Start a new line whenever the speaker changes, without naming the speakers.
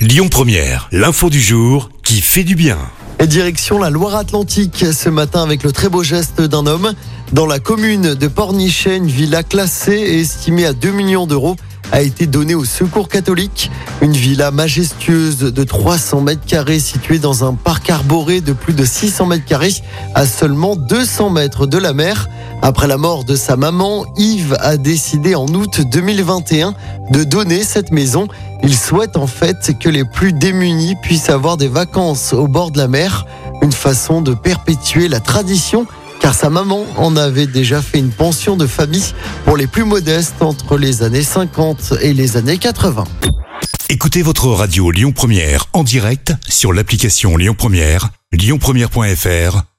Lyon Première, l'info du jour qui fait du bien.
Et direction la Loire-Atlantique ce matin avec le très beau geste d'un homme. Dans la commune de Pornichet, une villa classée et estimée à 2 millions d'euros a été donnée au Secours catholique. Une villa majestueuse de 300 mètres carrés située dans un parc arboré de plus de 600 mètres carrés à seulement 200 mètres de la mer. Après la mort de sa maman, Yves a décidé en août 2021 de donner cette maison. Il souhaite en fait que les plus démunis puissent avoir des vacances au bord de la mer, une façon de perpétuer la tradition car sa maman en avait déjà fait une pension de famille pour les plus modestes entre les années 50 et les années 80.
Écoutez votre radio Lyon Première en direct sur l'application Lyon Première, lyonpremière.fr